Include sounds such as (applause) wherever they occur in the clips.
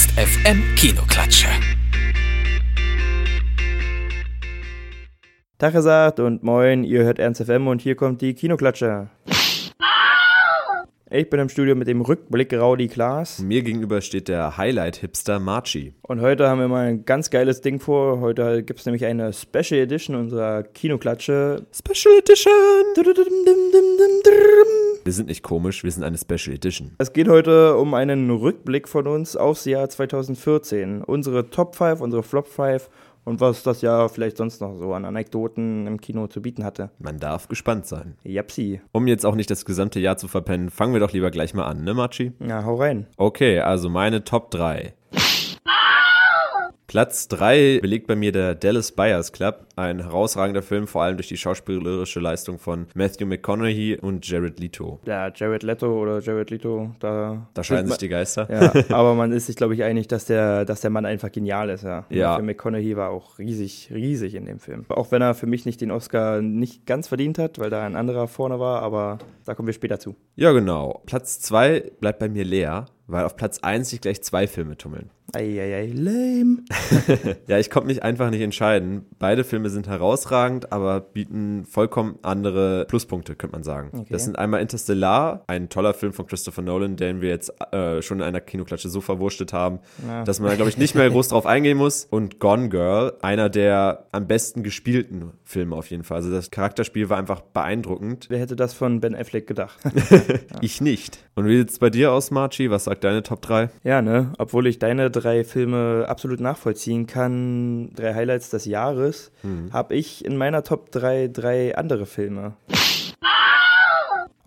Ernst FM Kinoklatsche. Tag gesagt und moin, ihr hört Ernst FM und hier kommt die Kinoklatsche. Ich bin im Studio mit dem Rückblick Raudi Klaas. Mir gegenüber steht der Highlight-Hipster Marchi. Und heute haben wir mal ein ganz geiles Ding vor. Heute gibt es nämlich eine Special Edition unserer Kinoklatsche. Special Edition! Wir sind nicht komisch, wir sind eine Special Edition. Es geht heute um einen Rückblick von uns aufs Jahr 2014. Unsere Top 5, unsere Flop 5 und was das Jahr vielleicht sonst noch so an Anekdoten im Kino zu bieten hatte. Man darf gespannt sein. Japsi. Um jetzt auch nicht das gesamte Jahr zu verpennen, fangen wir doch lieber gleich mal an, ne, Machi? Ja, hau rein. Okay, also meine Top 3. Platz 3 belegt bei mir der Dallas Buyers Club, ein herausragender Film, vor allem durch die schauspielerische Leistung von Matthew McConaughey und Jared Leto. Ja, Jared Leto oder Jared Leto, da. Da scheiden sich die Geister. Ja, (laughs) aber man ist sich, glaube ich, einig, dass der, dass der Mann einfach genial ist, ja. Ja. Matthew McConaughey war auch riesig, riesig in dem Film. Auch wenn er für mich nicht den Oscar nicht ganz verdient hat, weil da ein anderer vorne war, aber da kommen wir später zu. Ja, genau. Platz 2 bleibt bei mir leer, weil auf Platz 1 sich gleich zwei Filme tummeln. Eieiei, lame. (laughs) Ja, ich konnte mich einfach nicht entscheiden. Beide Filme sind herausragend, aber bieten vollkommen andere Pluspunkte, könnte man sagen. Okay. Das sind einmal Interstellar, ein toller Film von Christopher Nolan, den wir jetzt äh, schon in einer Kinoklatsche so verwurstet haben, Ja. dass man da, glaube ich, nicht mehr groß drauf eingehen muss. Und Gone Girl, einer der am besten gespielten Filme auf jeden Fall. Also das Charakterspiel war einfach beeindruckend. Wer hätte das von Ben Affleck gedacht? (laughs) Ich nicht. Und wie sieht's bei dir aus, Marchi? Was sagt deine Top 3? ja, ne? Obwohl ich deine drei Filme absolut nachvollziehen kann, drei Highlights des Jahres, habe ich in meiner Top 3 drei andere Filme.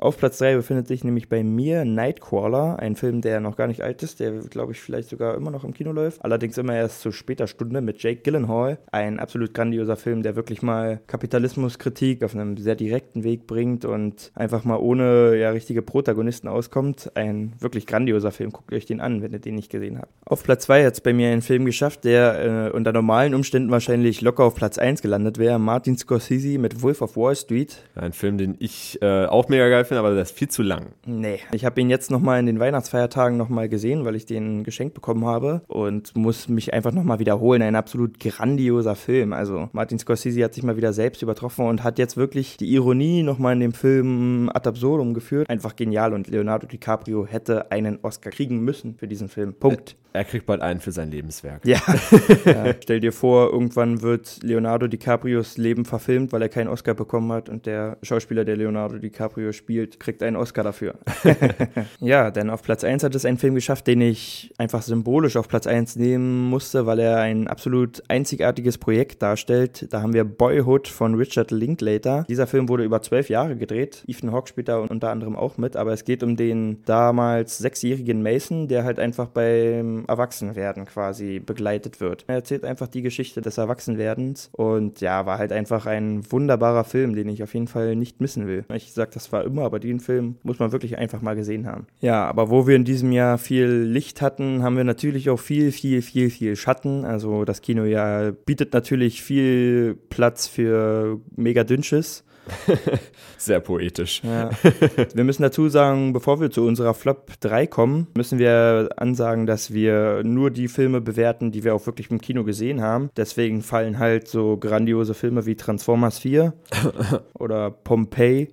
Auf Platz 3 befindet sich nämlich bei mir Nightcrawler, ein Film, der noch gar nicht alt ist, der, glaube ich, vielleicht sogar immer noch im Kino läuft. Allerdings immer erst zu später Stunde mit Jake Gyllenhaal. Ein absolut grandioser Film, der wirklich mal Kapitalismuskritik auf einem sehr direkten Weg bringt und einfach mal ohne ja, richtige Protagonisten auskommt. Ein wirklich grandioser Film. Guckt euch den an, wenn ihr den nicht gesehen habt. Auf Platz 2 hat es bei mir einen Film geschafft, der äh, unter normalen Umständen wahrscheinlich locker auf Platz 1 gelandet wäre. Martin Scorsese mit Wolf of Wall Street. Ein Film, den ich äh, auch mega geil finde, aber der ist viel zu lang. Nee. Ich habe ihn jetzt nochmal in den Weihnachtsfeiertagen nochmal gesehen, weil ich den geschenkt bekommen habe und muss mich einfach nochmal wiederholen. Ein absolut grandioser Film. Also Martin Scorsese hat sich mal wieder selbst übertroffen und hat jetzt wirklich die Ironie nochmal in dem Film ad absurdum geführt. Einfach genial und Leonardo DiCaprio hätte einen Oscar kriegen müssen für diesen Film. Punkt. Er kriegt bald einen für sein Lebenswerk. Ja. (laughs) ja. Stell dir vor, irgendwann wird Leonardo DiCaprios Leben verfilmt, weil er keinen Oscar bekommen hat und der Schauspieler, der Leonardo DiCaprio spielt, kriegt einen Oscar dafür. (laughs) ja, denn auf Platz 1 hat es einen Film geschafft, den ich einfach symbolisch auf Platz 1 nehmen musste, weil er ein absolut einzigartiges Projekt darstellt. Da haben wir Boyhood von Richard Linklater. Dieser Film wurde über zwölf Jahre gedreht. Ethan Hawke spielt da unter anderem auch mit, aber es geht um den damals sechsjährigen Mason, der halt einfach beim Erwachsenwerden quasi begleitet wird. Er erzählt einfach die Geschichte des Erwachsenwerdens und ja, war halt einfach ein wunderbarer Film, den ich auf jeden Fall nicht missen will. Ich sag das zwar immer, aber den Film muss man wirklich einfach mal gesehen haben. Ja, aber wo wir in diesem Jahr viel Licht hatten, haben wir natürlich auch viel, viel, viel, viel Schatten. Also das Kinojahr bietet natürlich viel Platz für mega Dünnsches. (laughs) Sehr poetisch. Ja. (laughs) wir müssen dazu sagen, bevor wir zu unserer Flop 3 kommen, müssen wir ansagen, dass wir nur die Filme bewerten, die wir auch wirklich im Kino gesehen haben. Deswegen fallen halt so grandiose Filme wie Transformers 4 (laughs) oder Pompeii,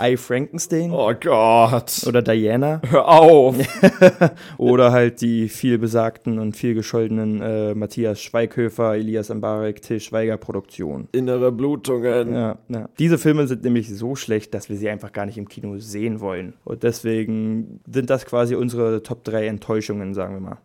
I Frankenstein Oh Gott. oder Diana (laughs) Hör auf. (laughs) oder halt die viel besagten und viel gescholtenen äh, Matthias Schweighöfer, Elias Mbarek, Till Schweiger Produktionen. Innere Blutungen. Ja, ja. Diese Filme sind nämlich so schlecht, dass wir sie einfach gar nicht im Kino sehen wollen. Und deswegen sind das quasi unsere Top 3 Enttäuschungen, sagen wir mal.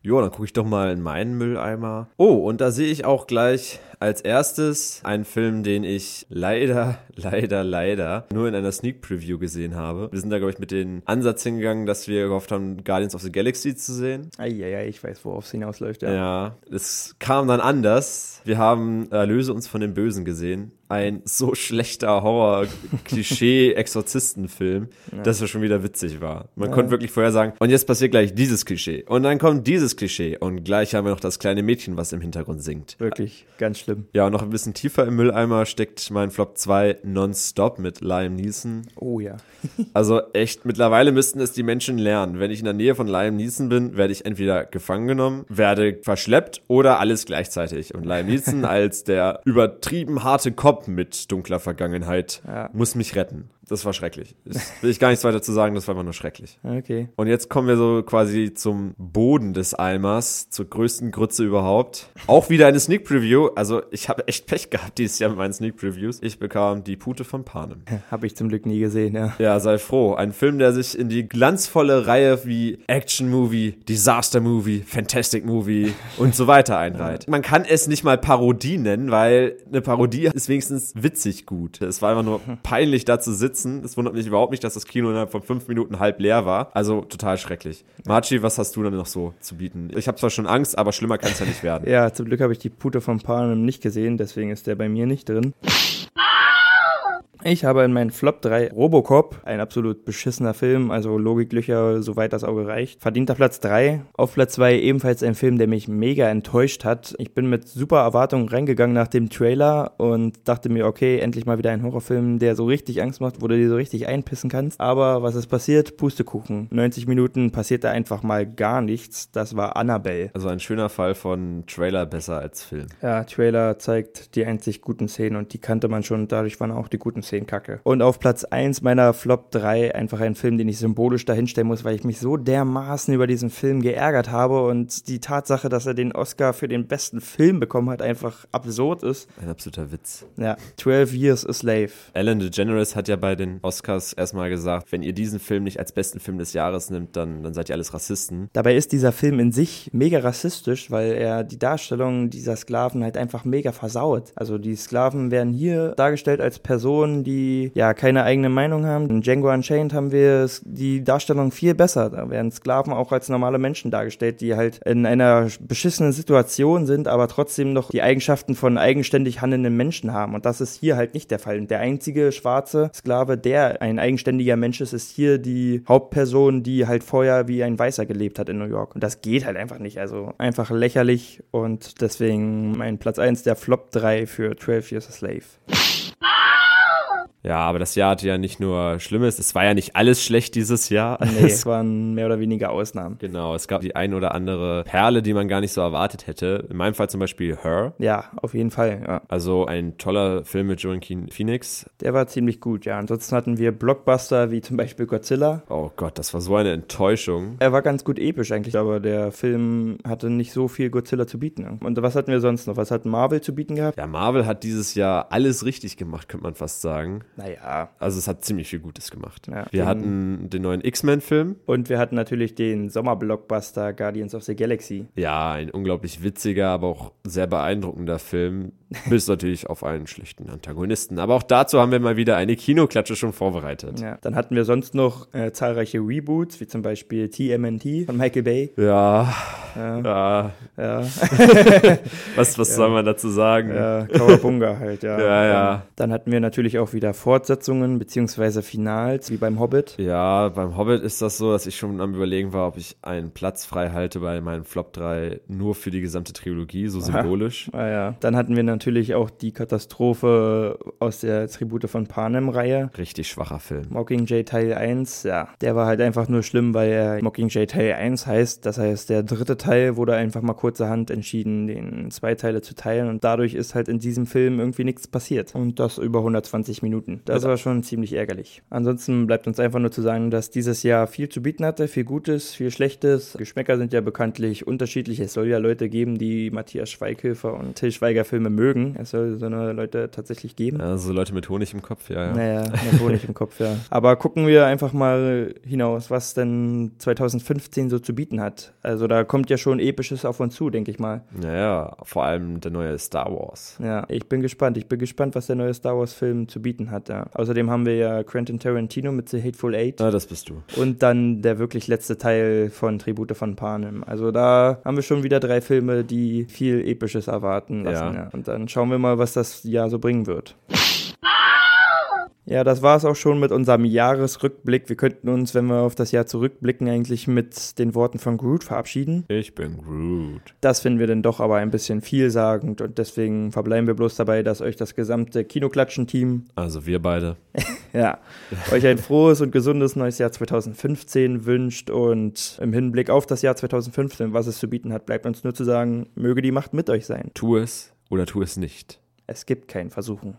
Jo, dann gucke ich doch mal in meinen Mülleimer. Oh, und da sehe ich auch gleich als erstes einen Film, den ich leider, (laughs) leider, leider nur in einer Sneak Preview gesehen habe. Wir sind da, glaube ich, mit dem Ansatz hingegangen, dass wir gehofft haben, Guardians of the Galaxy zu sehen. Eieiei, ich weiß, worauf es hinausläuft. Ja. Ja, es kam dann anders. Wir haben Erlöse uns von den Bösen gesehen. ein so schlechter Horror-Klischee-Exorzistenfilm, (laughs) ja. dass er schon wieder witzig war. Man ja. konnte wirklich vorher sagen, und jetzt passiert gleich dieses Klischee. Und dann kommt dieses Klischee. Und gleich haben wir noch das kleine Mädchen, was im Hintergrund singt. Wirklich, ganz schlimm. Ja, und noch ein bisschen tiefer im Mülleimer steckt mein Flop 2 Nonstop mit Liam Neeson. Oh ja. (laughs) also echt, mittlerweile müssten es die Menschen lernen. Wenn ich in der Nähe von Liam Neeson bin, werde ich entweder gefangen genommen, werde verschleppt oder alles gleichzeitig. Und Liam Neeson (laughs) als der übertrieben harte Cop mit dunkler Vergangenheit ja. muss mich retten. Das war schrecklich. Das will ich gar nichts weiter zu sagen, das war einfach nur schrecklich. Okay. Und jetzt kommen wir so quasi zum Boden des Eimers, zur größten Grütze überhaupt. Auch wieder eine Sneak Preview. Also ich habe echt Pech gehabt dieses Jahr mit meinen Sneak Previews. Ich bekam die Pute von Panem. (laughs) Habe ich zum Glück nie gesehen, ja. Ja, sei froh. Ein Film, der sich in die glanzvolle Reihe wie Action Movie, Disaster Movie, Fantastic Movie (laughs) und so weiter einreiht. Man kann es nicht mal Parodie nennen, weil eine Parodie ist wenigstens witzig gut. Es war einfach nur (laughs) peinlich da zu sitzen. Es wundert mich überhaupt nicht, dass das Kino innerhalb von fünf Minuten halb leer war. Also total schrecklich. Marci, was hast du denn noch so zu bieten? Ich habe zwar schon Angst, aber schlimmer kann es ja nicht werden. ja, zum Glück habe ich die Pute von Panem nicht gesehen, deswegen ist der bei mir nicht drin. Ich habe in meinen Flop 3 Robocop, ein absolut beschissener Film, also Logiklöcher, soweit das Auge reicht. Verdienter Platz 3. Auf Platz 2 ebenfalls ein Film, der mich mega enttäuscht hat. Ich bin mit super Erwartungen reingegangen nach dem Trailer und dachte mir, okay, endlich mal wieder ein Horrorfilm, der so richtig Angst macht, wo du dir so richtig einpissen kannst. Aber was ist passiert? Pustekuchen. 90 Minuten passierte einfach mal gar nichts. Das war Annabelle. Also ein schöner Fall von Trailer besser als Film. Ja, Trailer zeigt die einzig guten Szenen und die kannte man schon, dadurch waren auch die guten Szenen 10 kacke. Und auf Platz 1 meiner Flop 3 einfach ein Film, den ich symbolisch dahinstellen muss, weil ich mich so dermaßen über diesen Film geärgert habe und die Tatsache, dass er den Oscar für den besten Film bekommen hat, einfach absurd ist. Ein absoluter Witz. Ja, 12 Years a Slave. Ellen DeGeneres hat ja bei den Oscars erstmal gesagt, wenn ihr diesen Film nicht als besten Film des Jahres nimmt, dann, dann seid ihr alles Rassisten. Dabei ist dieser Film in sich mega rassistisch, weil er die Darstellung dieser Sklaven halt einfach mega versaut. Also die Sklaven werden hier dargestellt als Personen, die ja keine eigene Meinung haben. In Django Unchained haben wir die Darstellung viel besser. Da werden Sklaven auch als normale Menschen dargestellt, die halt in einer beschissenen Situation sind, aber trotzdem noch die Eigenschaften von eigenständig handelnden Menschen haben. Und das ist hier halt nicht der Fall. Und der einzige schwarze Sklave, der ein eigenständiger Mensch ist, ist hier die Hauptperson, die halt vorher wie ein Weißer gelebt hat in New York. Und das geht halt einfach nicht. Also einfach lächerlich und deswegen mein Platz 1 der Flop 3 für 12 Years a Slave. Ja, aber das Jahr hatte ja nicht nur Schlimmes, es war ja nicht alles schlecht dieses Jahr. Nee, (laughs) es waren mehr oder weniger Ausnahmen. Genau, es gab die ein oder andere Perle, die man gar nicht so erwartet hätte. In meinem Fall zum Beispiel Her. Ja, auf jeden Fall, ja. Also ein toller Film mit Joaquin Phoenix. Der war ziemlich gut, ja. Ansonsten hatten wir Blockbuster wie zum Beispiel Godzilla. Oh Gott, das war so eine Enttäuschung. Er war ganz gut episch eigentlich, aber der Film hatte nicht so viel Godzilla zu bieten. Und was hatten wir sonst noch? Was hat Marvel zu bieten gehabt? Ja, Marvel hat dieses Jahr alles richtig gemacht, könnte man fast sagen. Naja. Also es hat ziemlich viel Gutes gemacht. Ja, wir hatten den neuen X-Men-Film. Und wir hatten natürlich den Sommerblockbuster Guardians of the Galaxy. Ja, ein unglaublich witziger, aber auch sehr beeindruckender Film. (laughs) Bis natürlich auf einen schlechten Antagonisten. Aber auch dazu haben wir mal wieder eine Kinoklatsche schon vorbereitet. Ja, dann hatten wir sonst noch äh, zahlreiche Reboots, wie zum Beispiel TMNT von Michael Bay. Ja. Ja. Ja. ja. (laughs) was was ja. soll man dazu sagen? Ja, Kawabunga halt, ja. (laughs) Ja, ja. Dann hatten wir natürlich auch wieder Fortsetzungen beziehungsweise Finals, wie beim Hobbit. Ja, beim Hobbit ist das so, dass ich schon am überlegen war, ob ich einen Platz frei halte bei meinen Flop 3 nur für die gesamte Trilogie, so symbolisch. Ah ja. Dann hatten wir natürlich auch die Katastrophe aus der Tribute von Panem-Reihe. Richtig schwacher Film. Mockingjay Teil 1, ja. Der war halt einfach nur schlimm, weil er Mockingjay Teil 1 heißt. Das heißt, der dritte Teil wurde einfach mal kurzerhand entschieden, den zwei Teile zu teilen. Und dadurch ist halt in diesem Film irgendwie nichts passiert. Und das über 120 Minuten. Das war schon ziemlich ärgerlich. Ansonsten bleibt uns einfach nur zu sagen, dass dieses Jahr viel zu bieten hatte. Viel Gutes, viel Schlechtes. Geschmäcker sind ja bekanntlich unterschiedlich. Es soll ja Leute geben, die Matthias Schweighöfer und Till Schweiger Filme mögen. Es soll so eine Leute tatsächlich geben. Ja, so Leute mit Honig im Kopf, ja. ja. Naja, mit Honig im Kopf, ja. (laughs) Aber gucken wir einfach mal hinaus, was denn 2015 so zu bieten hat. Also da kommt ja schon Episches auf uns zu, denke ich mal. Naja, vor allem der neue Star Wars. Ja, ich bin gespannt. Ich bin gespannt, was der neue Star Wars-Film zu bieten hat. Ja. Außerdem haben wir ja Quentin Tarantino mit The Hateful Eight. Ja, das bist du. Und dann der wirklich letzte Teil von Tribute von Panem. Also da haben wir schon wieder drei Filme, die viel Episches erwarten lassen. Ja. ja. Und dann schauen wir mal, was das Jahr so bringen wird. Ja, das war es auch schon mit unserem Jahresrückblick. Wir könnten uns, wenn wir auf das Jahr zurückblicken, eigentlich mit den Worten von Groot verabschieden. Ich bin Groot. Das finden wir dann doch aber ein bisschen vielsagend und deswegen verbleiben wir bloß dabei, dass euch das gesamte Kinoklatschen-Team, (laughs) Also wir beide. ja, euch ein frohes und gesundes neues Jahr 2015 wünscht und im Hinblick auf das Jahr 2015, was es zu bieten hat, bleibt uns nur zu sagen, möge die Macht mit euch sein. Tu es oder tu es nicht. Es gibt kein Versuchen.